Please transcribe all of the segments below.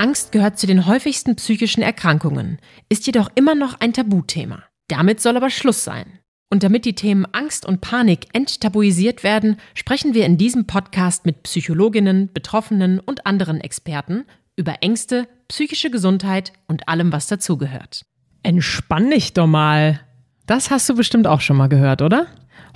Angst gehört zu den häufigsten psychischen Erkrankungen, ist jedoch immer noch ein Tabuthema. Damit soll aber Schluss sein. Und damit die Themen Angst und Panik enttabuisiert werden, sprechen wir in diesem Podcast mit Psychologinnen, Betroffenen und anderen Experten über Ängste, psychische Gesundheit und allem, was dazugehört. Entspann dich doch mal. Das hast du bestimmt auch schon mal gehört, oder?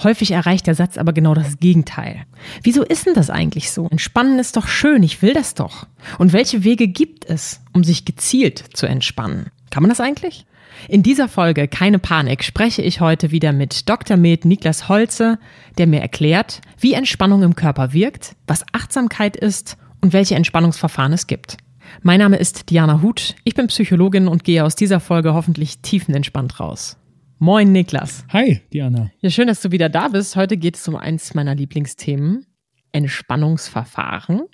Häufig erreicht der Satz aber genau das Gegenteil. Wieso ist denn das eigentlich so? Entspannen ist doch schön, ich will das doch. Und welche Wege gibt es, um sich gezielt zu entspannen? Kann man das eigentlich? In dieser Folge Keine Panik spreche ich heute wieder mit Dr. Med Niklas Holze, der mir erklärt, wie Entspannung im Körper wirkt, was Achtsamkeit ist und welche Entspannungsverfahren es gibt. Mein Name ist Diana Huth, ich bin Psychologin und gehe aus dieser Folge hoffentlich tiefenentspannt raus. Moin, Niklas. Hi, Diana. Ja, schön, dass du wieder da bist. Heute geht es um eins meiner Lieblingsthemen: Entspannungsverfahren.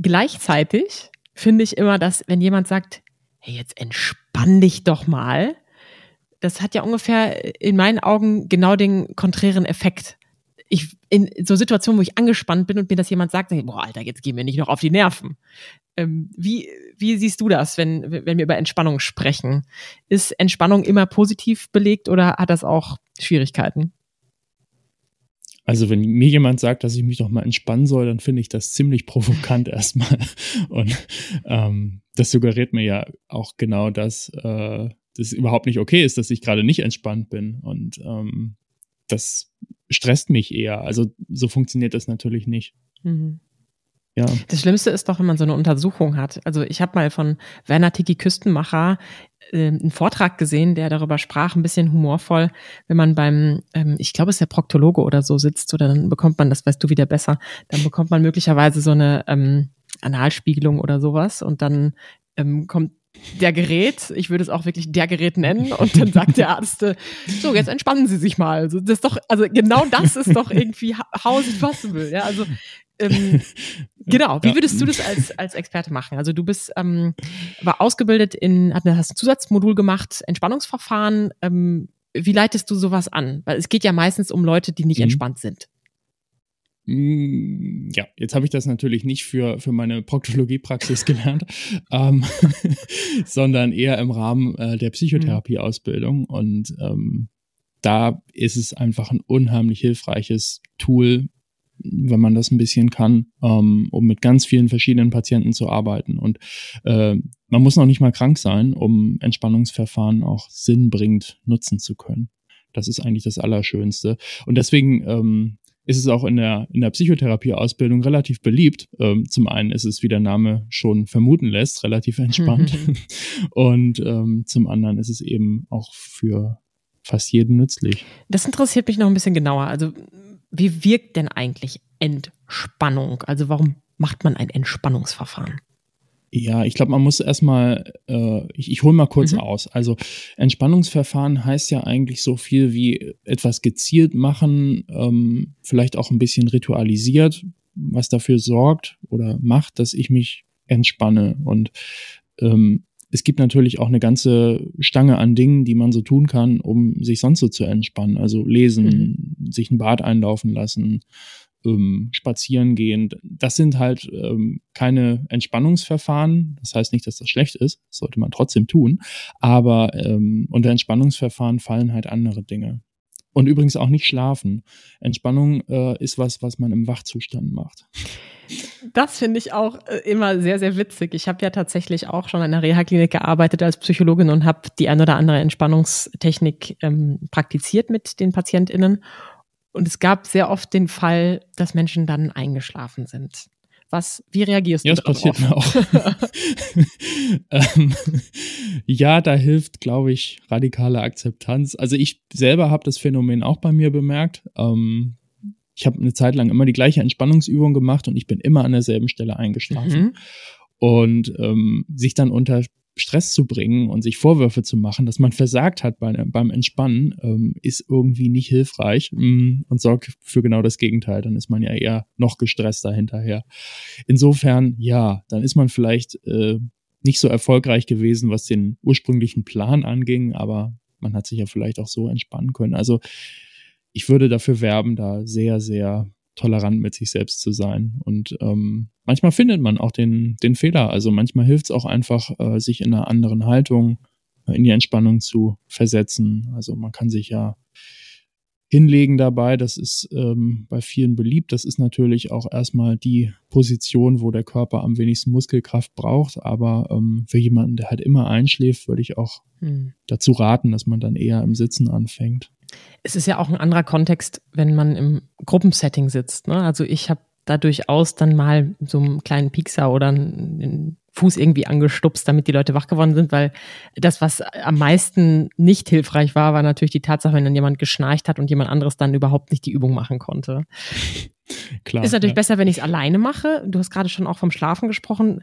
Gleichzeitig finde ich immer, dass, wenn jemand sagt, hey, jetzt entspann dich doch mal, das hat ja ungefähr in meinen Augen genau den konträren Effekt. Ich, in so Situationen, wo ich angespannt bin und mir das jemand sagt, boah, Alter, jetzt gehen wir nicht noch auf die Nerven. Ähm, wie, wie siehst du das, wenn, wenn wir über Entspannung sprechen? Ist Entspannung immer positiv belegt oder hat das auch Schwierigkeiten? Also wenn mir jemand sagt, dass ich mich doch mal entspannen soll, dann finde ich das ziemlich provokant erstmal. Und ähm, das suggeriert mir ja auch genau, dass äh, das überhaupt nicht okay ist, dass ich gerade nicht entspannt bin. Und ähm, das stresst mich eher. Also so funktioniert das natürlich nicht. Mhm. Ja. Das Schlimmste ist doch, wenn man so eine Untersuchung hat. Also ich habe mal von Werner Tiki Küstenmacher äh, einen Vortrag gesehen, der darüber sprach, ein bisschen humorvoll, wenn man beim, ähm, ich glaube, es ist der Proktologe oder so sitzt, oder dann bekommt man, das weißt du wieder besser, dann bekommt man möglicherweise so eine ähm, Analspiegelung oder sowas und dann ähm, kommt der Gerät, ich würde es auch wirklich der Gerät nennen, und dann sagt der Arzt, äh, so, jetzt entspannen Sie sich mal. Also, das ist doch, also genau das ist doch irgendwie how is it possible, ja, also ähm, genau, wie würdest du das als, als Experte machen? Also du bist, ähm, war ausgebildet in, hast ein Zusatzmodul gemacht, Entspannungsverfahren. Ähm, wie leitest du sowas an? Weil es geht ja meistens um Leute, die nicht mhm. entspannt sind. Mm, ja, jetzt habe ich das natürlich nicht für, für meine Proktologiepraxis gelernt, ähm, sondern eher im Rahmen äh, der Psychotherapieausbildung. Und ähm, da ist es einfach ein unheimlich hilfreiches Tool, wenn man das ein bisschen kann, ähm, um mit ganz vielen verschiedenen Patienten zu arbeiten. Und äh, man muss noch nicht mal krank sein, um Entspannungsverfahren auch sinnbringend nutzen zu können. Das ist eigentlich das Allerschönste. Und deswegen ähm, ist es auch in der, in der Psychotherapie-Ausbildung relativ beliebt. Ähm, zum einen ist es, wie der Name schon vermuten lässt, relativ entspannt. Und ähm, zum anderen ist es eben auch für fast jeden nützlich. Das interessiert mich noch ein bisschen genauer. Also wie wirkt denn eigentlich Entspannung? Also warum macht man ein Entspannungsverfahren? Ja, ich glaube, man muss erstmal, äh, ich, ich hole mal kurz mhm. aus. Also Entspannungsverfahren heißt ja eigentlich so viel wie etwas gezielt machen, ähm, vielleicht auch ein bisschen ritualisiert, was dafür sorgt oder macht, dass ich mich entspanne. Und ähm, es gibt natürlich auch eine ganze Stange an Dingen, die man so tun kann, um sich sonst so zu entspannen. Also lesen, mhm. sich ein Bad einlaufen lassen, ähm, spazieren gehen. Das sind halt ähm, keine Entspannungsverfahren. Das heißt nicht, dass das schlecht ist. Das sollte man trotzdem tun. Aber ähm, unter Entspannungsverfahren fallen halt andere Dinge. Und übrigens auch nicht schlafen. Entspannung äh, ist was, was man im Wachzustand macht. Das finde ich auch äh, immer sehr, sehr witzig. Ich habe ja tatsächlich auch schon in einer Reha-Klinik gearbeitet als Psychologin und habe die ein oder andere Entspannungstechnik ähm, praktiziert mit den PatientInnen. Und es gab sehr oft den Fall, dass Menschen dann eingeschlafen sind. Was, wie reagierst ja, du? Ja, das passiert mir auch. ähm, ja, da hilft, glaube ich, radikale Akzeptanz. Also ich selber habe das Phänomen auch bei mir bemerkt. Ähm, ich habe eine Zeit lang immer die gleiche Entspannungsübung gemacht und ich bin immer an derselben Stelle eingeschlafen. Mhm. Und ähm, sich dann unter Stress zu bringen und sich Vorwürfe zu machen, dass man versagt hat bei, beim Entspannen, ähm, ist irgendwie nicht hilfreich mm, und sorgt für genau das Gegenteil. Dann ist man ja eher noch gestresster hinterher. Insofern, ja, dann ist man vielleicht äh, nicht so erfolgreich gewesen, was den ursprünglichen Plan anging, aber man hat sich ja vielleicht auch so entspannen können. Also ich würde dafür werben, da sehr, sehr tolerant mit sich selbst zu sein. Und ähm, manchmal findet man auch den, den Fehler. Also manchmal hilft es auch einfach, äh, sich in einer anderen Haltung äh, in die Entspannung zu versetzen. Also man kann sich ja hinlegen dabei. Das ist ähm, bei vielen beliebt. Das ist natürlich auch erstmal die Position, wo der Körper am wenigsten Muskelkraft braucht. Aber ähm, für jemanden, der halt immer einschläft, würde ich auch hm. dazu raten, dass man dann eher im Sitzen anfängt. Es ist ja auch ein anderer Kontext, wenn man im Gruppensetting sitzt. Ne? Also ich habe da durchaus dann mal so einen kleinen Piekser oder einen Fuß irgendwie angestupst, damit die Leute wach geworden sind, weil das, was am meisten nicht hilfreich war, war natürlich die Tatsache, wenn dann jemand geschnarcht hat und jemand anderes dann überhaupt nicht die Übung machen konnte. Klar, ist natürlich ja. besser, wenn ich es alleine mache. Du hast gerade schon auch vom Schlafen gesprochen.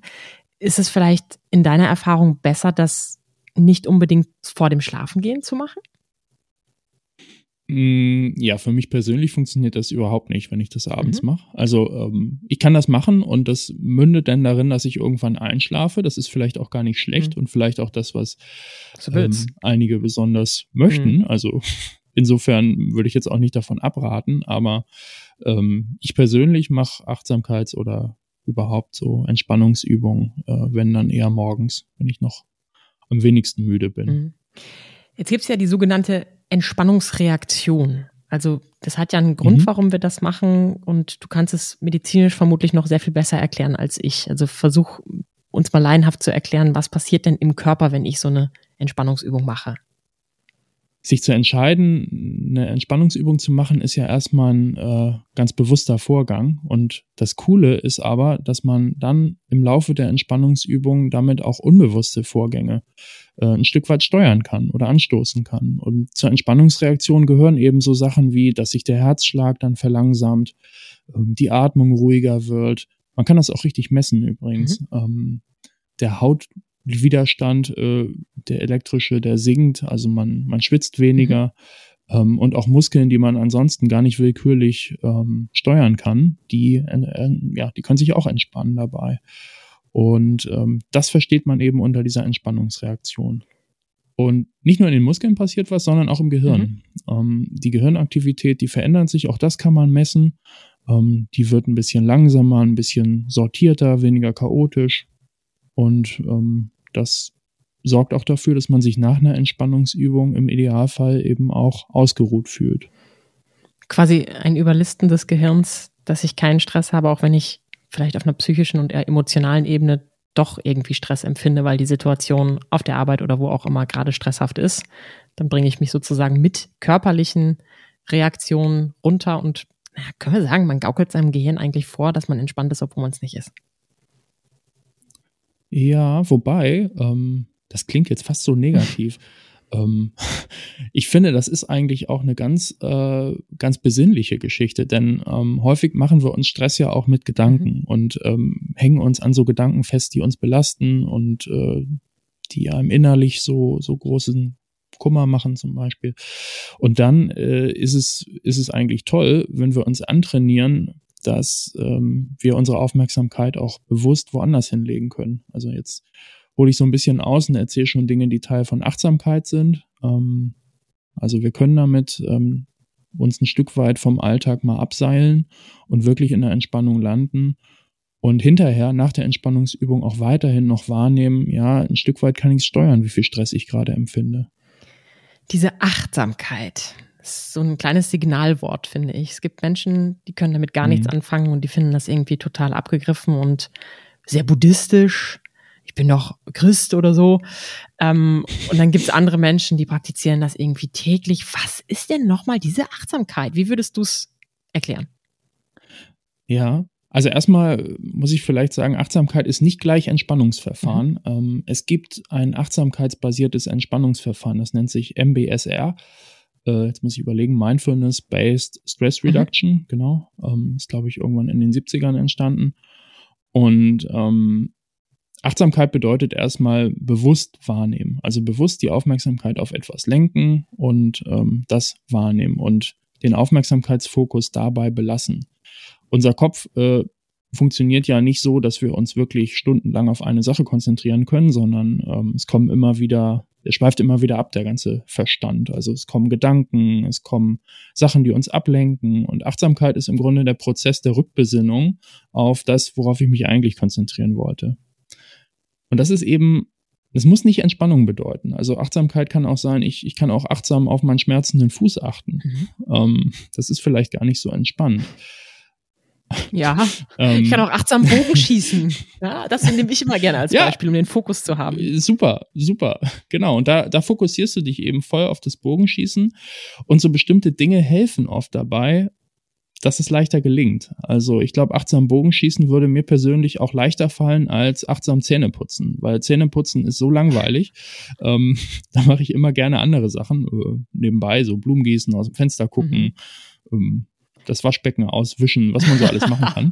Ist es vielleicht in deiner Erfahrung besser, das nicht unbedingt vor dem Schlafengehen zu machen? Mm, ja, für mich persönlich funktioniert das überhaupt nicht, wenn ich das abends mhm. mache. Also ähm, ich kann das machen und das mündet dann darin, dass ich irgendwann einschlafe. Das ist vielleicht auch gar nicht schlecht mhm. und vielleicht auch das, was ähm, einige besonders möchten. Mhm. Also insofern würde ich jetzt auch nicht davon abraten, aber ähm, ich persönlich mache Achtsamkeits- oder überhaupt so Entspannungsübungen, äh, wenn dann eher morgens, wenn ich noch am wenigsten müde bin. Mhm. Jetzt gibt's ja die sogenannte Entspannungsreaktion. Also das hat ja einen Grund, mhm. warum wir das machen und du kannst es medizinisch vermutlich noch sehr viel besser erklären als ich. Also versuch uns mal laienhaft zu erklären, was passiert denn im Körper, wenn ich so eine Entspannungsübung mache sich zu entscheiden, eine Entspannungsübung zu machen, ist ja erstmal ein äh, ganz bewusster Vorgang. Und das Coole ist aber, dass man dann im Laufe der Entspannungsübung damit auch unbewusste Vorgänge äh, ein Stück weit steuern kann oder anstoßen kann. Und zur Entspannungsreaktion gehören eben so Sachen wie, dass sich der Herzschlag dann verlangsamt, ähm, die Atmung ruhiger wird. Man kann das auch richtig messen übrigens. Mhm. Ähm, der Haut Widerstand, äh, der elektrische, der sinkt, also man, man schwitzt weniger. Mhm. Ähm, und auch Muskeln, die man ansonsten gar nicht willkürlich ähm, steuern kann, die, äh, ja, die können sich auch entspannen dabei. Und ähm, das versteht man eben unter dieser Entspannungsreaktion. Und nicht nur in den Muskeln passiert was, sondern auch im Gehirn. Mhm. Ähm, die Gehirnaktivität, die verändert sich, auch das kann man messen. Ähm, die wird ein bisschen langsamer, ein bisschen sortierter, weniger chaotisch. Und ähm, das sorgt auch dafür, dass man sich nach einer Entspannungsübung im Idealfall eben auch ausgeruht fühlt. Quasi ein Überlisten des Gehirns, dass ich keinen Stress habe, auch wenn ich vielleicht auf einer psychischen und eher emotionalen Ebene doch irgendwie Stress empfinde, weil die Situation auf der Arbeit oder wo auch immer gerade stresshaft ist. Dann bringe ich mich sozusagen mit körperlichen Reaktionen runter und na, können wir sagen, man gaukelt seinem Gehirn eigentlich vor, dass man entspannt ist, obwohl man es nicht ist. Ja, wobei, ähm, das klingt jetzt fast so negativ. ähm, ich finde, das ist eigentlich auch eine ganz, äh, ganz besinnliche Geschichte, denn ähm, häufig machen wir uns Stress ja auch mit Gedanken mhm. und ähm, hängen uns an so Gedanken fest, die uns belasten und äh, die einem innerlich so, so großen Kummer machen zum Beispiel. Und dann äh, ist es, ist es eigentlich toll, wenn wir uns antrainieren, dass ähm, wir unsere Aufmerksamkeit auch bewusst woanders hinlegen können. Also jetzt hole ich so ein bisschen aus und erzähle schon Dinge, die Teil von Achtsamkeit sind. Ähm, also wir können damit ähm, uns ein Stück weit vom Alltag mal abseilen und wirklich in der Entspannung landen und hinterher nach der Entspannungsübung auch weiterhin noch wahrnehmen, ja, ein Stück weit kann ich steuern, wie viel Stress ich gerade empfinde. Diese Achtsamkeit, ist so ein kleines Signalwort, finde ich. Es gibt Menschen, die können damit gar mhm. nichts anfangen und die finden das irgendwie total abgegriffen und sehr buddhistisch. Ich bin doch Christ oder so. Ähm, und dann gibt es andere Menschen, die praktizieren das irgendwie täglich. Was ist denn nochmal diese Achtsamkeit? Wie würdest du es erklären? Ja, also erstmal muss ich vielleicht sagen, Achtsamkeit ist nicht gleich Entspannungsverfahren. Mhm. Ähm, es gibt ein achtsamkeitsbasiertes Entspannungsverfahren, das nennt sich MBSR äh, jetzt muss ich überlegen, Mindfulness-Based Stress mhm. Reduction, mhm. genau, ähm, ist glaube ich irgendwann in den 70ern entstanden. Und ähm, Achtsamkeit bedeutet erstmal bewusst wahrnehmen, also bewusst die Aufmerksamkeit auf etwas lenken und ähm, das wahrnehmen und den Aufmerksamkeitsfokus dabei belassen. Unser Kopf äh, funktioniert ja nicht so, dass wir uns wirklich stundenlang auf eine Sache konzentrieren können, sondern ähm, es kommen immer wieder, es schweift immer wieder ab, der ganze Verstand. Also es kommen Gedanken, es kommen Sachen, die uns ablenken und Achtsamkeit ist im Grunde der Prozess der Rückbesinnung auf das, worauf ich mich eigentlich konzentrieren wollte. Und das ist eben, es muss nicht Entspannung bedeuten. Also Achtsamkeit kann auch sein, ich, ich kann auch achtsam auf meinen schmerzenden Fuß achten. Mhm. Ähm, das ist vielleicht gar nicht so entspannend. Ja, ähm, ich kann auch achtsam Bogen schießen. Ja, das nehme ich immer gerne als ja, Beispiel, um den Fokus zu haben. Äh, super, super. Genau. Und da, da fokussierst du dich eben voll auf das Bogenschießen. Und so bestimmte Dinge helfen oft dabei, dass es leichter gelingt. Also ich glaube, achtsam Bogenschießen würde mir persönlich auch leichter fallen als achtsam Zähneputzen, weil Zähneputzen ist so langweilig. Ähm, da mache ich immer gerne andere Sachen äh, nebenbei, so Blumengießen, aus dem Fenster gucken. Mhm. Ähm, das Waschbecken auswischen, was man so alles machen kann.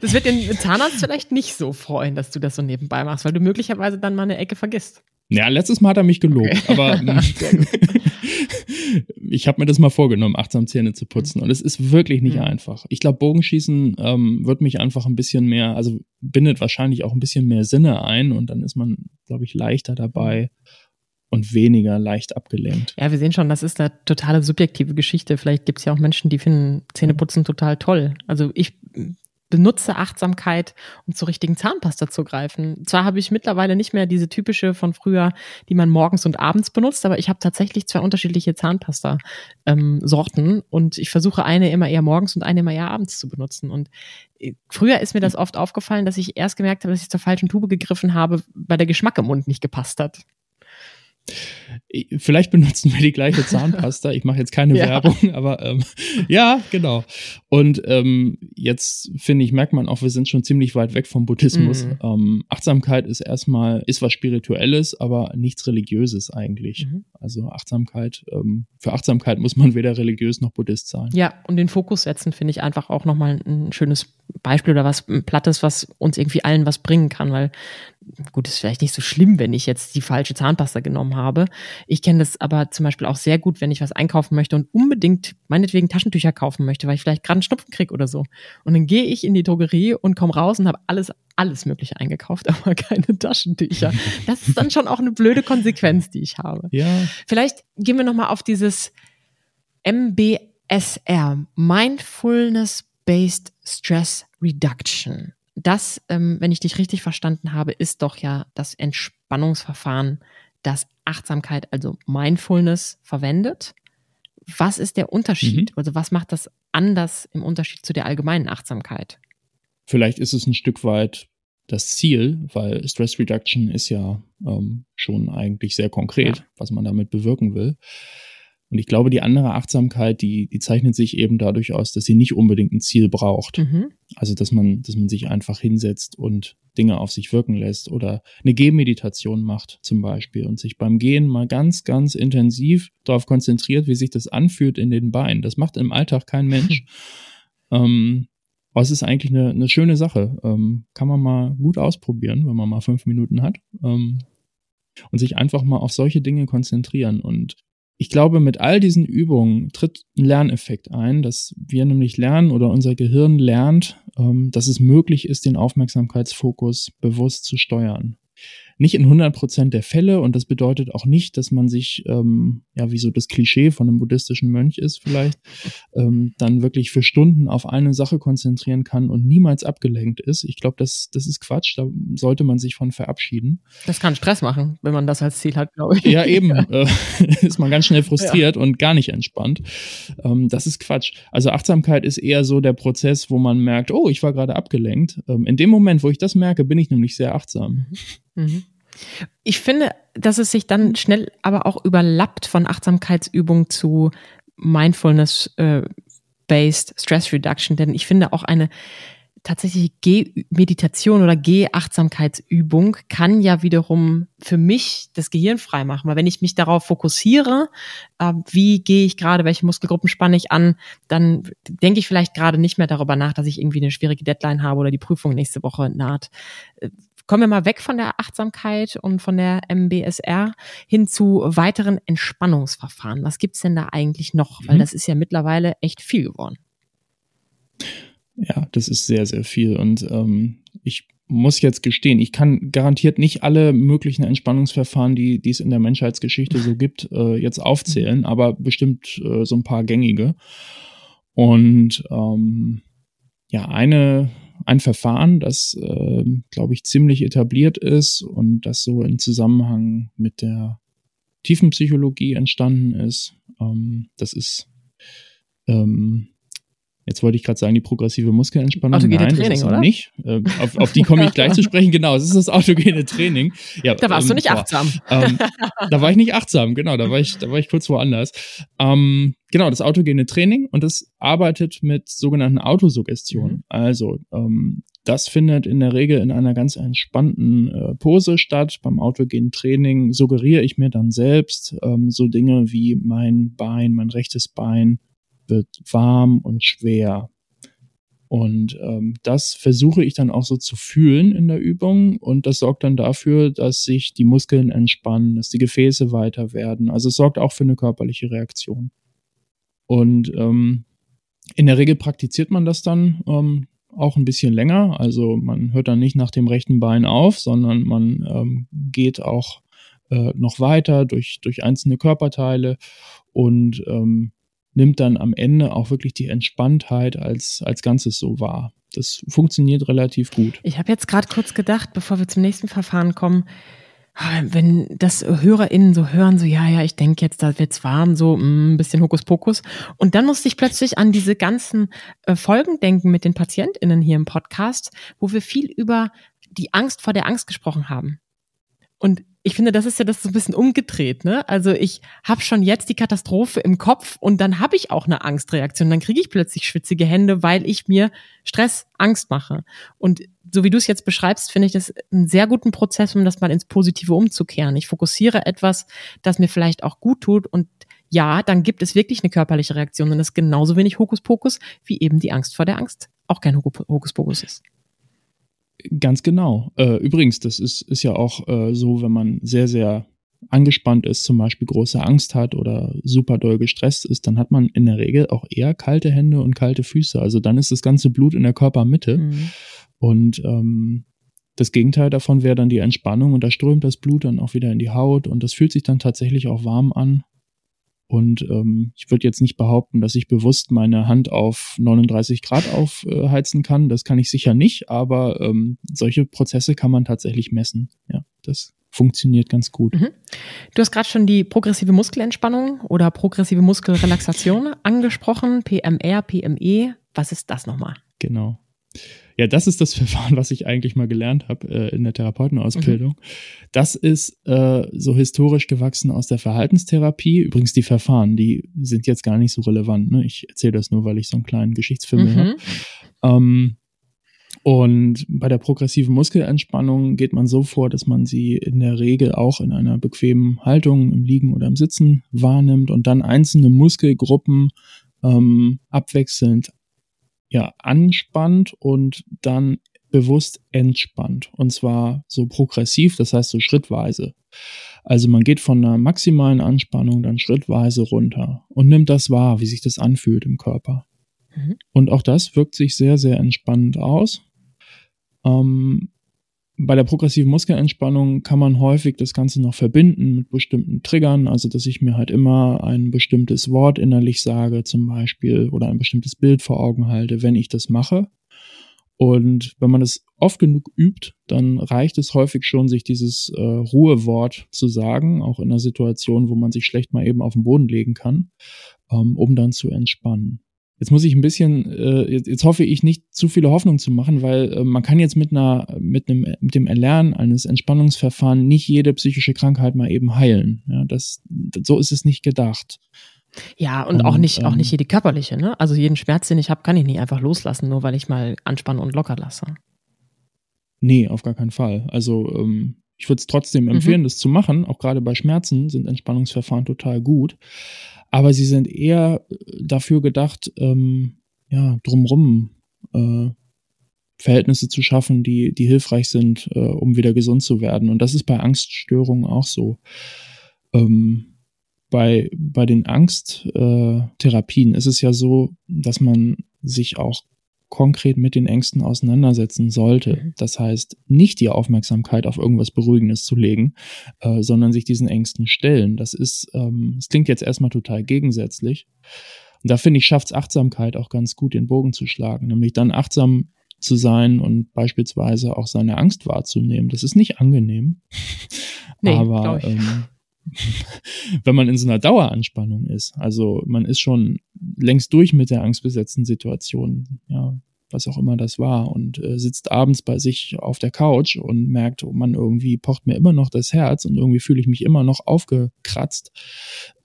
Das wird den Zahnarzt vielleicht nicht so freuen, dass du das so nebenbei machst, weil du möglicherweise dann mal eine Ecke vergisst. Ja, letztes Mal hat er mich gelobt, okay. aber ich habe mir das mal vorgenommen, achtsam Zähne zu putzen. Und es ist wirklich nicht mhm. einfach. Ich glaube, Bogenschießen ähm, wird mich einfach ein bisschen mehr, also bindet wahrscheinlich auch ein bisschen mehr Sinne ein und dann ist man, glaube ich, leichter dabei und weniger leicht abgelenkt. Ja, wir sehen schon, das ist eine totale subjektive Geschichte. Vielleicht gibt es ja auch Menschen, die finden Zähneputzen total toll. Also ich benutze Achtsamkeit, um zur richtigen Zahnpasta zu greifen. Zwar habe ich mittlerweile nicht mehr diese typische von früher, die man morgens und abends benutzt, aber ich habe tatsächlich zwei unterschiedliche Zahnpasta-Sorten ähm, und ich versuche eine immer eher morgens und eine immer eher abends zu benutzen. Und äh, früher ist mir das oft aufgefallen, dass ich erst gemerkt habe, dass ich zur falschen Tube gegriffen habe, weil der Geschmack im Mund nicht gepasst hat. Vielleicht benutzen wir die gleiche Zahnpasta. Ich mache jetzt keine ja. Werbung, aber ähm, ja, genau. Und ähm, jetzt finde ich, merkt man auch, wir sind schon ziemlich weit weg vom Buddhismus. Mhm. Ähm, Achtsamkeit ist erstmal, ist was Spirituelles, aber nichts Religiöses eigentlich. Mhm. Also Achtsamkeit, ähm, für Achtsamkeit muss man weder religiös noch Buddhist sein. Ja, und den Fokus setzen finde ich einfach auch nochmal ein schönes Beispiel oder was Plattes, was uns irgendwie allen was bringen kann, weil gut, ist vielleicht nicht so schlimm, wenn ich jetzt die falsche Zahnpasta genommen habe. Ich kenne das aber zum Beispiel auch sehr gut, wenn ich was einkaufen möchte und unbedingt meinetwegen Taschentücher kaufen möchte, weil ich vielleicht gerade einen Schnupfen kriege oder so. Und dann gehe ich in die Drogerie und komme raus und habe alles, alles Mögliche eingekauft, aber keine Taschentücher. Das ist dann schon auch eine blöde Konsequenz, die ich habe. Ja. Vielleicht gehen wir nochmal auf dieses MBSR, Mindfulness Based Stress Reduction. Das, ähm, wenn ich dich richtig verstanden habe, ist doch ja das Entspannungsverfahren, das Achtsamkeit, also Mindfulness verwendet. Was ist der Unterschied? Mhm. Also was macht das anders im Unterschied zu der allgemeinen Achtsamkeit? Vielleicht ist es ein Stück weit das Ziel, weil Stress Reduction ist ja ähm, schon eigentlich sehr konkret, ja. was man damit bewirken will. Und ich glaube, die andere Achtsamkeit, die, die zeichnet sich eben dadurch aus, dass sie nicht unbedingt ein Ziel braucht. Mhm. Also, dass man, dass man sich einfach hinsetzt und Dinge auf sich wirken lässt oder eine Gehmeditation macht zum Beispiel und sich beim Gehen mal ganz, ganz intensiv darauf konzentriert, wie sich das anfühlt in den Beinen. Das macht im Alltag kein Mensch. ähm, aber es ist eigentlich eine, eine schöne Sache. Ähm, kann man mal gut ausprobieren, wenn man mal fünf Minuten hat. Ähm, und sich einfach mal auf solche Dinge konzentrieren. Und ich glaube, mit all diesen Übungen tritt ein Lerneffekt ein, dass wir nämlich lernen oder unser Gehirn lernt, ähm, dass es möglich ist, den Aufmerksamkeitsfokus bewusst zu steuern nicht in 100 Prozent der Fälle und das bedeutet auch nicht, dass man sich, ähm, ja, wie so das Klischee von einem buddhistischen Mönch ist vielleicht, ähm, dann wirklich für Stunden auf eine Sache konzentrieren kann und niemals abgelenkt ist. Ich glaube, das, das ist Quatsch, da sollte man sich von verabschieden. Das kann Stress machen, wenn man das als Ziel hat, glaube ich. Ja, eben, äh, ist man ganz schnell frustriert ja. und gar nicht entspannt. Ähm, das ist Quatsch. Also Achtsamkeit ist eher so der Prozess, wo man merkt, oh, ich war gerade abgelenkt. Ähm, in dem Moment, wo ich das merke, bin ich nämlich sehr achtsam. Mhm. Ich finde, dass es sich dann schnell aber auch überlappt von Achtsamkeitsübung zu Mindfulness-based Stress Reduction, denn ich finde auch eine tatsächliche Geh-Meditation oder Geh-Achtsamkeitsübung kann ja wiederum für mich das Gehirn frei machen. Weil wenn ich mich darauf fokussiere, äh, wie gehe ich gerade, welche Muskelgruppen spanne ich an, dann denke ich vielleicht gerade nicht mehr darüber nach, dass ich irgendwie eine schwierige Deadline habe oder die Prüfung nächste Woche naht. Kommen wir mal weg von der Achtsamkeit und von der MBSR hin zu weiteren Entspannungsverfahren. Was gibt's denn da eigentlich noch? Weil mhm. das ist ja mittlerweile echt viel geworden. Ja, das ist sehr, sehr viel. Und ähm, ich muss jetzt gestehen, ich kann garantiert nicht alle möglichen Entspannungsverfahren, die, die es in der Menschheitsgeschichte so gibt, äh, jetzt aufzählen, aber bestimmt äh, so ein paar gängige. Und ähm, ja, eine, ein Verfahren, das, äh, glaube ich, ziemlich etabliert ist und das so in Zusammenhang mit der Tiefenpsychologie entstanden ist, ähm, das ist ähm, Jetzt wollte ich gerade sagen, die progressive Muskelentspannung. Autogene Nein, Training, das ist oder? Nicht. Äh, auf, auf die komme ich gleich zu sprechen. Genau, es ist das autogene Training. Ja, da warst ähm, du nicht boah, achtsam. Ähm, da war ich nicht achtsam, genau. Da war ich, da war ich kurz woanders. Ähm, genau, das autogene Training und das arbeitet mit sogenannten Autosuggestionen. Mhm. Also ähm, das findet in der Regel in einer ganz entspannten äh, Pose statt. Beim autogenen Training suggeriere ich mir dann selbst ähm, so Dinge wie mein Bein, mein rechtes Bein wird warm und schwer. Und ähm, das versuche ich dann auch so zu fühlen in der Übung und das sorgt dann dafür, dass sich die Muskeln entspannen, dass die Gefäße weiter werden. Also es sorgt auch für eine körperliche Reaktion. Und ähm, in der Regel praktiziert man das dann ähm, auch ein bisschen länger. Also man hört dann nicht nach dem rechten Bein auf, sondern man ähm, geht auch äh, noch weiter durch, durch einzelne Körperteile und ähm, nimmt dann am Ende auch wirklich die Entspanntheit als, als Ganzes so wahr. Das funktioniert relativ gut. Ich habe jetzt gerade kurz gedacht, bevor wir zum nächsten Verfahren kommen, ah, wenn das HörerInnen so hören, so, ja, ja, ich denke jetzt, da wird's warm, so mm, ein bisschen Hokuspokus. Und dann musste ich plötzlich an diese ganzen äh, Folgen denken mit den PatientInnen hier im Podcast, wo wir viel über die Angst vor der Angst gesprochen haben. Und ich finde, das ist ja das so ein bisschen umgedreht, ne? Also ich habe schon jetzt die Katastrophe im Kopf und dann habe ich auch eine Angstreaktion. Dann kriege ich plötzlich schwitzige Hände, weil ich mir Stress, Angst mache. Und so wie du es jetzt beschreibst, finde ich das einen sehr guten Prozess, um das mal ins Positive umzukehren. Ich fokussiere etwas, das mir vielleicht auch gut tut und ja, dann gibt es wirklich eine körperliche Reaktion und das ist genauso wenig Hokuspokus, wie eben die Angst vor der Angst auch kein Hokuspokus ist. Ganz genau. Äh, übrigens, das ist, ist ja auch äh, so, wenn man sehr, sehr angespannt ist, zum Beispiel große Angst hat oder super doll gestresst ist, dann hat man in der Regel auch eher kalte Hände und kalte Füße. Also dann ist das ganze Blut in der Körpermitte. Mhm. Und ähm, das Gegenteil davon wäre dann die Entspannung und da strömt das Blut dann auch wieder in die Haut und das fühlt sich dann tatsächlich auch warm an und ähm, ich würde jetzt nicht behaupten, dass ich bewusst meine Hand auf 39 Grad aufheizen kann. Das kann ich sicher nicht, aber ähm, solche Prozesse kann man tatsächlich messen. Ja, das funktioniert ganz gut. Mhm. Du hast gerade schon die progressive Muskelentspannung oder progressive Muskelrelaxation angesprochen, PMR, PME. Was ist das nochmal? Genau. Ja, das ist das Verfahren, was ich eigentlich mal gelernt habe äh, in der Therapeutenausbildung. Mhm. Das ist äh, so historisch gewachsen aus der Verhaltenstherapie. Übrigens die Verfahren, die sind jetzt gar nicht so relevant. Ne? Ich erzähle das nur, weil ich so einen kleinen Geschichtsfilm mhm. habe. Ähm, und bei der progressiven Muskelentspannung geht man so vor, dass man sie in der Regel auch in einer bequemen Haltung im Liegen oder im Sitzen wahrnimmt und dann einzelne Muskelgruppen ähm, abwechselnd ja anspannt und dann bewusst entspannt. Und zwar so progressiv, das heißt so schrittweise. Also man geht von einer maximalen Anspannung dann schrittweise runter und nimmt das wahr, wie sich das anfühlt im Körper. Mhm. Und auch das wirkt sich sehr, sehr entspannend aus. Ähm, bei der progressiven Muskelentspannung kann man häufig das Ganze noch verbinden mit bestimmten Triggern, also dass ich mir halt immer ein bestimmtes Wort innerlich sage, zum Beispiel, oder ein bestimmtes Bild vor Augen halte, wenn ich das mache. Und wenn man das oft genug übt, dann reicht es häufig schon, sich dieses äh, Ruhewort zu sagen, auch in einer Situation, wo man sich schlecht mal eben auf den Boden legen kann, ähm, um dann zu entspannen. Jetzt muss ich ein bisschen, äh, jetzt, jetzt hoffe ich nicht zu viele Hoffnung zu machen, weil äh, man kann jetzt mit einer, mit einem, mit dem Erlernen eines Entspannungsverfahrens nicht jede psychische Krankheit mal eben heilen. Ja, das, so ist es nicht gedacht. Ja, und, und auch nicht, ähm, auch nicht jede körperliche, ne? Also jeden Schmerz, den ich habe, kann ich nicht einfach loslassen, nur weil ich mal anspanne und locker lasse. Nee, auf gar keinen Fall. Also, ähm, ich würde es trotzdem empfehlen, mhm. das zu machen. Auch gerade bei Schmerzen sind Entspannungsverfahren total gut aber sie sind eher äh, dafür gedacht, ähm, ja, drumrum äh, Verhältnisse zu schaffen, die, die hilfreich sind, äh, um wieder gesund zu werden. Und das ist bei Angststörungen auch so. Ähm, bei, bei den Angsttherapien äh, ist es ja so, dass man sich auch konkret mit den Ängsten auseinandersetzen sollte. Mhm. Das heißt, nicht die Aufmerksamkeit auf irgendwas Beruhigendes zu legen, äh, sondern sich diesen Ängsten stellen. Das ist, ähm, es klingt jetzt erstmal total gegensätzlich. Und da finde ich, schafft Achtsamkeit auch ganz gut, den Bogen zu schlagen, nämlich dann achtsam zu sein und beispielsweise auch seine Angst wahrzunehmen. Das ist nicht angenehm. Nee, aber ähm, wenn man in so einer Daueranspannung ist, also man ist schon längst durch mit der angstbesetzten Situation, ja, was auch immer das war, und äh, sitzt abends bei sich auf der Couch und merkt, oh man, irgendwie pocht mir immer noch das Herz und irgendwie fühle ich mich immer noch aufgekratzt.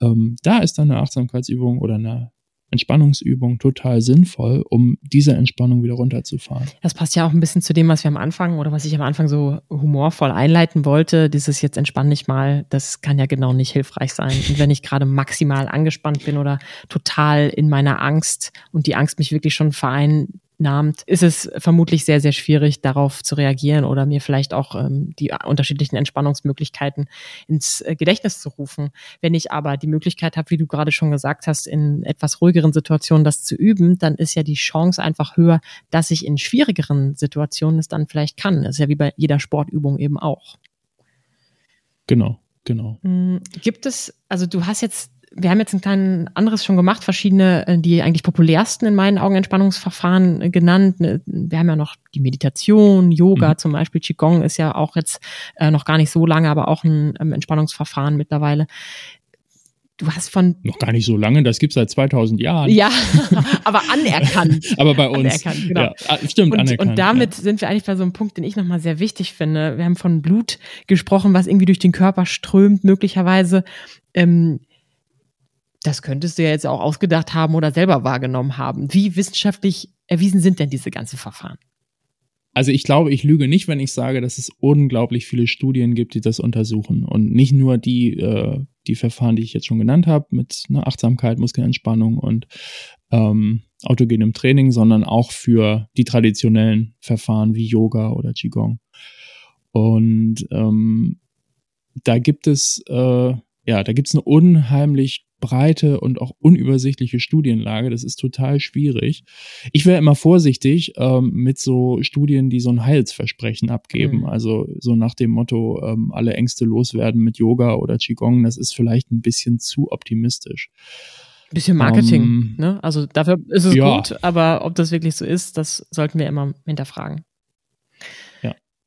Ähm, da ist dann eine Achtsamkeitsübung oder eine Entspannungsübung total sinnvoll, um diese Entspannung wieder runterzufahren. Das passt ja auch ein bisschen zu dem, was wir am Anfang oder was ich am Anfang so humorvoll einleiten wollte. Dieses jetzt entspann dich mal, das kann ja genau nicht hilfreich sein. Und wenn ich gerade maximal angespannt bin oder total in meiner Angst und die Angst mich wirklich schon verein nahmt, ist es vermutlich sehr, sehr schwierig, darauf zu reagieren oder mir vielleicht auch ähm, die unterschiedlichen Entspannungsmöglichkeiten ins äh, Gedächtnis zu rufen. Wenn ich aber die Möglichkeit habe, wie du gerade schon gesagt hast, in etwas ruhigeren Situationen das zu üben, dann ist ja die Chance einfach höher, dass ich in schwierigeren Situationen es dann vielleicht kann. Das ist ja wie bei jeder Sportübung eben auch. Genau, genau. Mm, gibt es, also du hast jetzt wir haben jetzt ein kleines anderes schon gemacht, verschiedene, äh, die eigentlich populärsten in meinen Augen Entspannungsverfahren äh, genannt. Ne, wir haben ja noch die Meditation, Yoga mhm. zum Beispiel, Qigong ist ja auch jetzt äh, noch gar nicht so lange, aber auch ein ähm, Entspannungsverfahren mittlerweile. Du hast von noch gar nicht so lange, das gibt's seit 2000 Jahren. Ja, aber anerkannt. aber bei uns. Anerkannt, genau. Ja, ah, stimmt, und, anerkannt. Und damit ja. sind wir eigentlich bei so einem Punkt, den ich nochmal sehr wichtig finde. Wir haben von Blut gesprochen, was irgendwie durch den Körper strömt, möglicherweise. Ähm, das könntest du ja jetzt auch ausgedacht haben oder selber wahrgenommen haben. Wie wissenschaftlich erwiesen sind denn diese ganzen Verfahren? Also ich glaube, ich lüge nicht, wenn ich sage, dass es unglaublich viele Studien gibt, die das untersuchen. Und nicht nur die, äh, die Verfahren, die ich jetzt schon genannt habe, mit ne, Achtsamkeit, Muskelentspannung und ähm, autogenem Training, sondern auch für die traditionellen Verfahren wie Yoga oder Qigong. Und ähm, da gibt es, äh, ja, da gibt es eine unheimlich breite und auch unübersichtliche Studienlage. Das ist total schwierig. Ich wäre immer vorsichtig ähm, mit so Studien, die so ein Heilsversprechen abgeben. Mhm. Also so nach dem Motto, ähm, alle Ängste loswerden mit Yoga oder Qigong. Das ist vielleicht ein bisschen zu optimistisch. Bisschen Marketing, ähm, ne? Also dafür ist es ja. gut, aber ob das wirklich so ist, das sollten wir immer hinterfragen.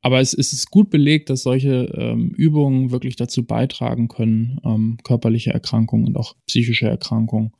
Aber es, es ist gut belegt, dass solche ähm, Übungen wirklich dazu beitragen können, ähm, körperliche Erkrankungen und auch psychische Erkrankungen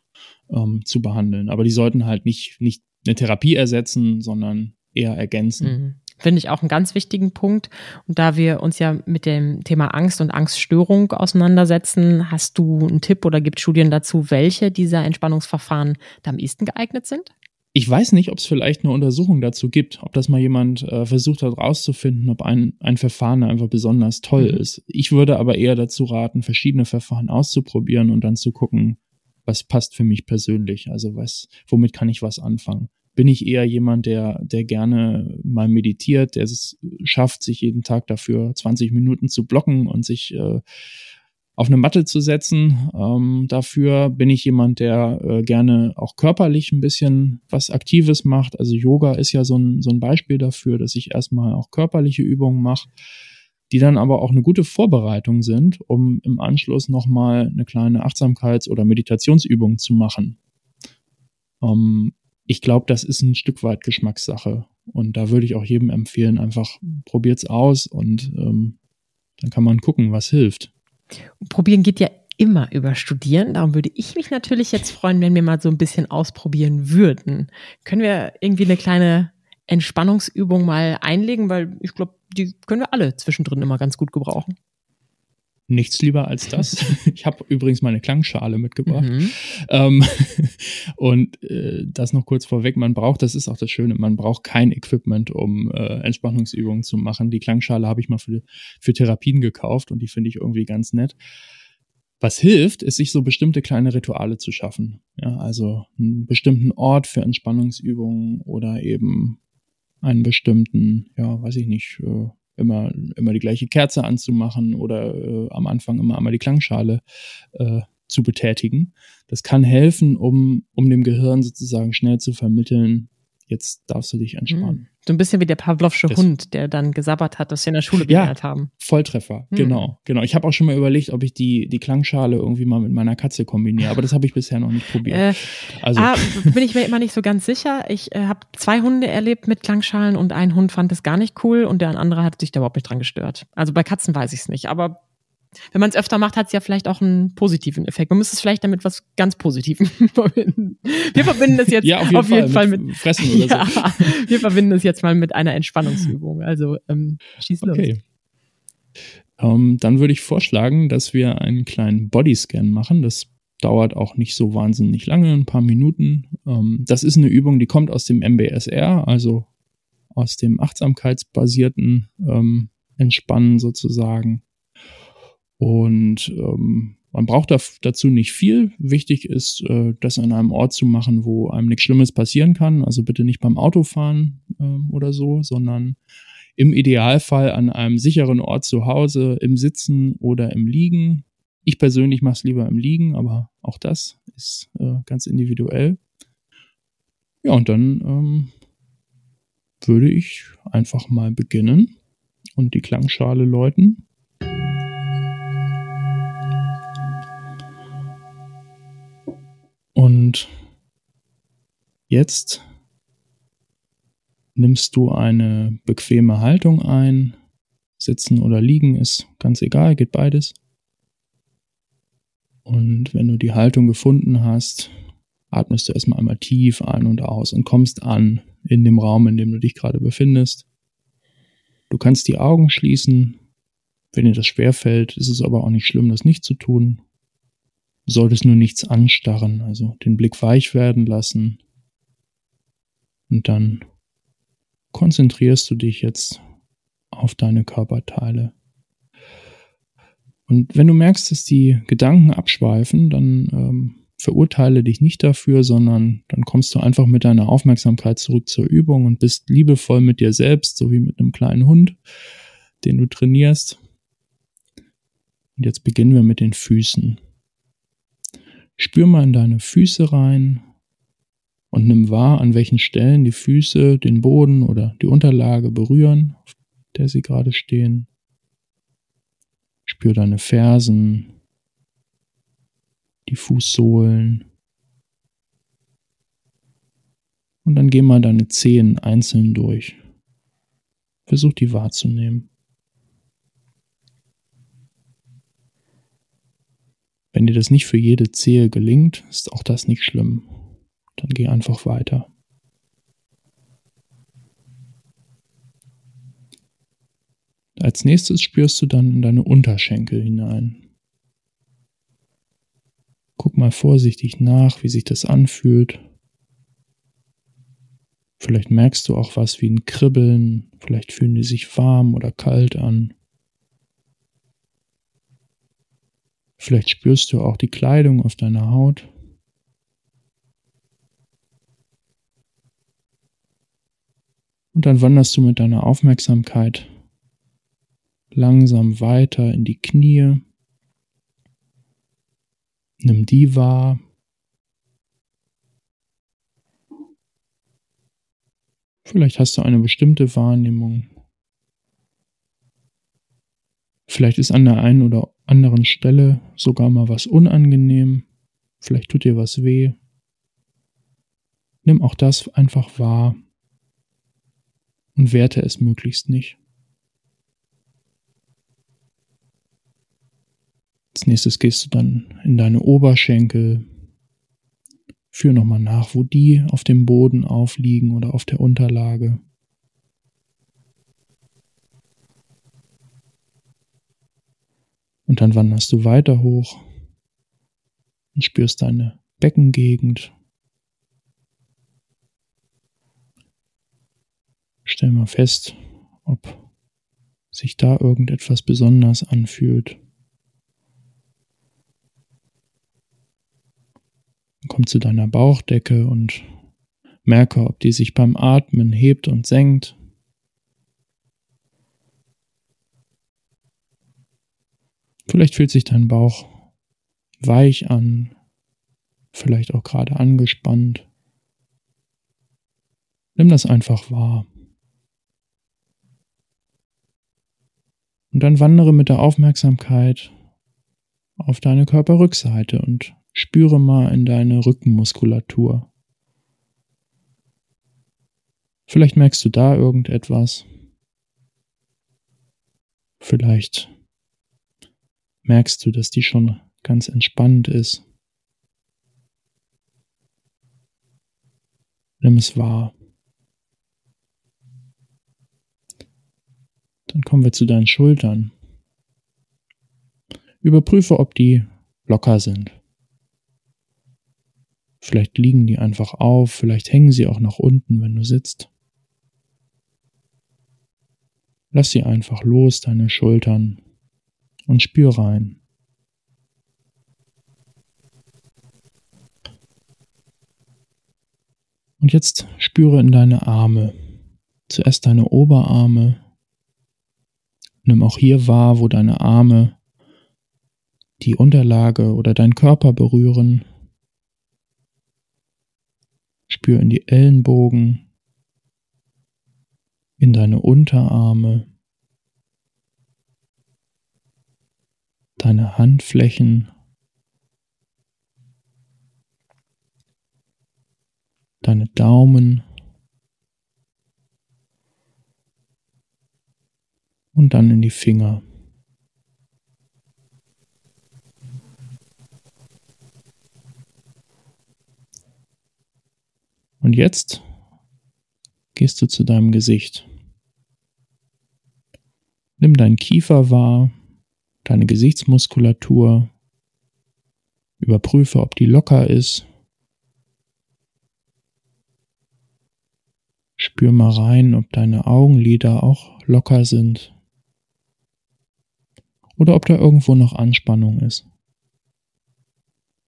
ähm, zu behandeln. Aber die sollten halt nicht, nicht eine Therapie ersetzen, sondern eher ergänzen. Mhm. Finde ich auch einen ganz wichtigen Punkt. Und da wir uns ja mit dem Thema Angst und Angststörung auseinandersetzen, hast du einen Tipp oder gibt Studien dazu, welche dieser Entspannungsverfahren da am ehesten geeignet sind? Ich weiß nicht, ob es vielleicht eine Untersuchung dazu gibt, ob das mal jemand äh, versucht hat rauszufinden, ob ein, ein Verfahren einfach besonders toll mhm. ist. Ich würde aber eher dazu raten, verschiedene Verfahren auszuprobieren und dann zu gucken, was passt für mich persönlich. Also was, womit kann ich was anfangen? Bin ich eher jemand, der, der gerne mal meditiert, der es schafft, sich jeden Tag dafür 20 Minuten zu blocken und sich äh, auf eine Matte zu setzen. Ähm, dafür bin ich jemand, der äh, gerne auch körperlich ein bisschen was Aktives macht. Also Yoga ist ja so ein, so ein Beispiel dafür, dass ich erstmal auch körperliche Übungen mache, die dann aber auch eine gute Vorbereitung sind, um im Anschluss nochmal eine kleine Achtsamkeits- oder Meditationsübung zu machen. Ähm, ich glaube, das ist ein Stück weit Geschmackssache. Und da würde ich auch jedem empfehlen, einfach probiert's aus und ähm, dann kann man gucken, was hilft. Probieren geht ja immer über Studieren. Darum würde ich mich natürlich jetzt freuen, wenn wir mal so ein bisschen ausprobieren würden. Können wir irgendwie eine kleine Entspannungsübung mal einlegen, weil ich glaube, die können wir alle zwischendrin immer ganz gut gebrauchen. Nichts lieber als das. ich habe übrigens meine Klangschale mitgebracht. Mhm. Ähm, und äh, das noch kurz vorweg, man braucht, das ist auch das Schöne, man braucht kein Equipment, um äh, Entspannungsübungen zu machen. Die Klangschale habe ich mal für, für Therapien gekauft und die finde ich irgendwie ganz nett. Was hilft, ist, sich so bestimmte kleine Rituale zu schaffen. Ja, also einen bestimmten Ort für Entspannungsübungen oder eben einen bestimmten, ja, weiß ich nicht, äh, immer, immer die gleiche Kerze anzumachen oder äh, am Anfang immer einmal die Klangschale äh, zu betätigen. Das kann helfen, um, um dem Gehirn sozusagen schnell zu vermitteln, jetzt darfst du dich entspannen. Hm. So ein bisschen wie der Pavlovsche das, Hund, der dann gesabbert hat, dass sie in der Schule gelernt ja, haben. Volltreffer, hm. genau, genau. Ich habe auch schon mal überlegt, ob ich die, die Klangschale irgendwie mal mit meiner Katze kombiniere, aber das habe ich bisher noch nicht probiert. Äh, also. Ah, bin ich mir immer nicht so ganz sicher. Ich äh, habe zwei Hunde erlebt mit Klangschalen und ein Hund fand es gar nicht cool und der andere hat sich da überhaupt nicht dran gestört. Also bei Katzen weiß ich es nicht, aber wenn man es öfter macht, hat es ja vielleicht auch einen positiven Effekt. Man müsste es vielleicht damit was ganz Positivem verbinden. Wir verbinden es jetzt ja, auf jeden, auf jeden Fall, Fall, mit, Fressen oder ja, so. Wir verbinden es jetzt mal mit einer Entspannungsübung. Also ähm, schieß los. Okay. Um, ähm, dann würde ich vorschlagen, dass wir einen kleinen Bodyscan machen. Das dauert auch nicht so wahnsinnig lange, ein paar Minuten. Um, ähm, das ist eine Übung, die kommt aus dem MBSR, also aus dem achtsamkeitsbasierten ähm, Entspannen sozusagen. Und ähm, man braucht dazu nicht viel. Wichtig ist, äh, das an einem Ort zu machen, wo einem nichts Schlimmes passieren kann. Also bitte nicht beim Autofahren äh, oder so, sondern im Idealfall an einem sicheren Ort zu Hause, im Sitzen oder im Liegen. Ich persönlich mache es lieber im Liegen, aber auch das ist äh, ganz individuell. Ja, und dann ähm, würde ich einfach mal beginnen und die Klangschale läuten. Und jetzt nimmst du eine bequeme Haltung ein. Sitzen oder liegen ist ganz egal, geht beides. Und wenn du die Haltung gefunden hast, atmest du erstmal einmal tief ein und aus und kommst an in dem Raum, in dem du dich gerade befindest. Du kannst die Augen schließen. Wenn dir das schwerfällt, ist es aber auch nicht schlimm, das nicht zu tun solltest nur nichts anstarren, also den Blick weich werden lassen. Und dann konzentrierst du dich jetzt auf deine Körperteile. Und wenn du merkst, dass die Gedanken abschweifen, dann ähm, verurteile dich nicht dafür, sondern dann kommst du einfach mit deiner Aufmerksamkeit zurück zur Übung und bist liebevoll mit dir selbst, so wie mit einem kleinen Hund, den du trainierst. Und jetzt beginnen wir mit den Füßen. Spür mal in deine Füße rein und nimm wahr, an welchen Stellen die Füße den Boden oder die Unterlage berühren, auf der sie gerade stehen. Spür deine Fersen, die Fußsohlen. Und dann geh mal deine Zehen einzeln durch. Versuch die wahrzunehmen. Wenn dir das nicht für jede Zehe gelingt, ist auch das nicht schlimm. Dann geh einfach weiter. Als nächstes spürst du dann in deine Unterschenkel hinein. Guck mal vorsichtig nach, wie sich das anfühlt. Vielleicht merkst du auch was wie ein Kribbeln, vielleicht fühlen die sich warm oder kalt an. Vielleicht spürst du auch die Kleidung auf deiner Haut. Und dann wanderst du mit deiner Aufmerksamkeit langsam weiter in die Knie. Nimm die wahr. Vielleicht hast du eine bestimmte Wahrnehmung. Vielleicht ist an der einen oder anderen Stelle sogar mal was unangenehm, vielleicht tut dir was weh. Nimm auch das einfach wahr und werte es möglichst nicht. Als nächstes gehst du dann in deine Oberschenkel. Führ nochmal nach, wo die auf dem Boden aufliegen oder auf der Unterlage. Und dann wanderst du weiter hoch und spürst deine Beckengegend. Stell mal fest, ob sich da irgendetwas besonders anfühlt. Komm zu deiner Bauchdecke und Merke, ob die sich beim Atmen hebt und senkt. Vielleicht fühlt sich dein Bauch weich an, vielleicht auch gerade angespannt. Nimm das einfach wahr. Und dann wandere mit der Aufmerksamkeit auf deine Körperrückseite und spüre mal in deine Rückenmuskulatur. Vielleicht merkst du da irgendetwas. Vielleicht merkst du, dass die schon ganz entspannt ist. Nimm es wahr. Dann kommen wir zu deinen Schultern. Überprüfe, ob die locker sind. Vielleicht liegen die einfach auf, vielleicht hängen sie auch nach unten, wenn du sitzt. Lass sie einfach los, deine Schultern, und spür rein. Und jetzt spüre in deine Arme. Zuerst deine Oberarme. Nimm auch hier wahr, wo deine Arme die Unterlage oder deinen Körper berühren. Spür in die Ellenbogen, in deine Unterarme, deine Handflächen, deine Daumen und dann in die Finger. Und jetzt gehst du zu deinem Gesicht. Nimm deinen Kiefer wahr, deine Gesichtsmuskulatur, überprüfe, ob die locker ist. Spür mal rein, ob deine Augenlider auch locker sind oder ob da irgendwo noch Anspannung ist.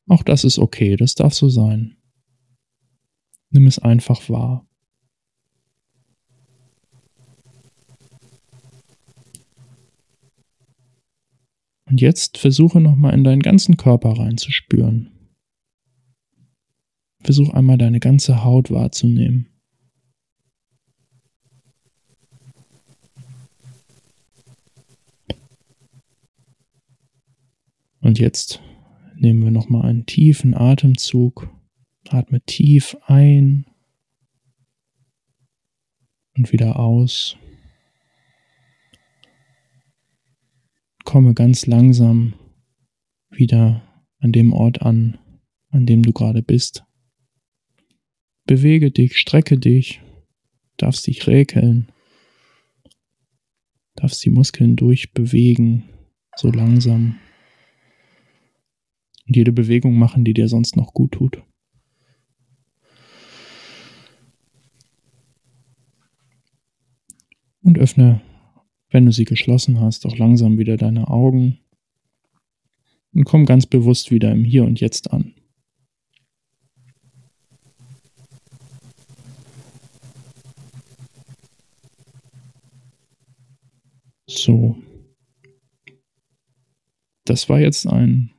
Auch das ist okay, das darf so sein. Nimm es einfach wahr. Und jetzt versuche nochmal in deinen ganzen Körper reinzuspüren. Versuch einmal deine ganze Haut wahrzunehmen. Und jetzt nehmen wir nochmal einen tiefen Atemzug. Atme tief ein und wieder aus. Komme ganz langsam wieder an dem Ort an, an dem du gerade bist. Bewege dich, strecke dich, darfst dich räkeln, darfst die Muskeln durchbewegen, so langsam. Und jede Bewegung machen, die dir sonst noch gut tut. Und öffne wenn du sie geschlossen hast, auch langsam wieder deine Augen und komm ganz bewusst wieder im Hier und Jetzt an. So. Das war jetzt ein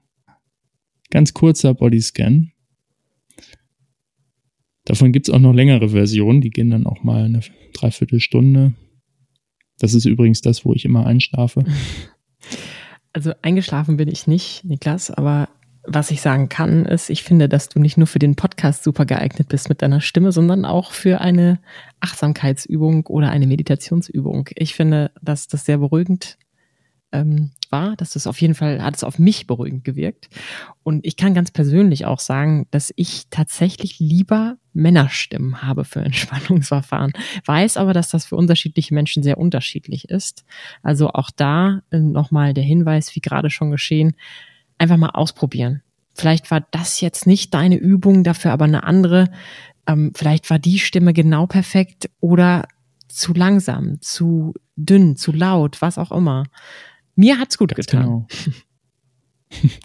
ganz kurzer Bodyscan. Davon gibt es auch noch längere Versionen, die gehen dann auch mal eine Dreiviertelstunde. Das ist übrigens das, wo ich immer einschlafe. Also eingeschlafen bin ich nicht, Niklas, aber was ich sagen kann, ist, ich finde, dass du nicht nur für den Podcast super geeignet bist mit deiner Stimme, sondern auch für eine Achtsamkeitsübung oder eine Meditationsübung. Ich finde, dass das sehr beruhigend ähm, war. Das ist auf jeden Fall, hat es auf mich beruhigend gewirkt. Und ich kann ganz persönlich auch sagen, dass ich tatsächlich lieber Männerstimmen habe für Entspannungsverfahren. Weiß aber, dass das für unterschiedliche Menschen sehr unterschiedlich ist. Also auch da äh, nochmal der Hinweis, wie gerade schon geschehen, einfach mal ausprobieren. Vielleicht war das jetzt nicht deine Übung, dafür aber eine andere. Ähm, vielleicht war die Stimme genau perfekt oder zu langsam, zu dünn, zu laut, was auch immer. Mir hat's gut getan. Genau.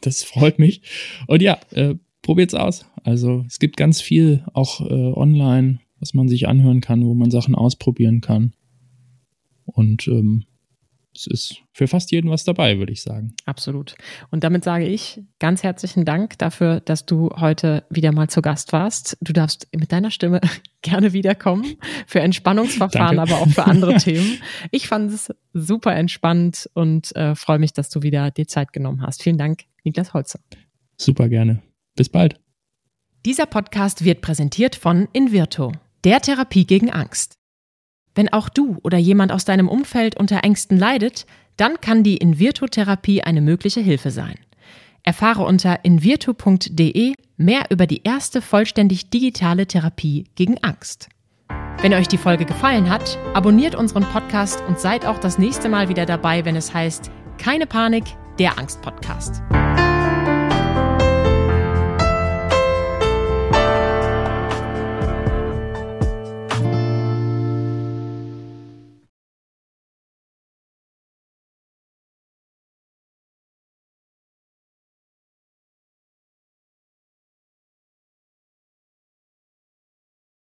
Das freut mich. Und ja, äh, probiert's aus. Also es gibt ganz viel auch äh, online was man sich anhören kann, wo man Sachen ausprobieren kann. Und ähm, es ist für fast jeden was dabei, würde ich sagen. Absolut. Und damit sage ich ganz herzlichen Dank dafür, dass du heute wieder mal zu Gast warst. Du darfst mit deiner Stimme gerne wiederkommen für Entspannungsverfahren, Danke. aber auch für andere Themen. Ich fand es super entspannt und äh, freue mich, dass du wieder dir Zeit genommen hast. Vielen Dank, Niklas Holzer. Super gerne. Bis bald. Dieser Podcast wird präsentiert von Invirto, der Therapie gegen Angst. Wenn auch du oder jemand aus deinem Umfeld unter Ängsten leidet, dann kann die Invirtu-Therapie eine mögliche Hilfe sein. Erfahre unter invirtu.de mehr über die erste vollständig digitale Therapie gegen Angst. Wenn euch die Folge gefallen hat, abonniert unseren Podcast und seid auch das nächste Mal wieder dabei, wenn es heißt Keine Panik, der Angst-Podcast.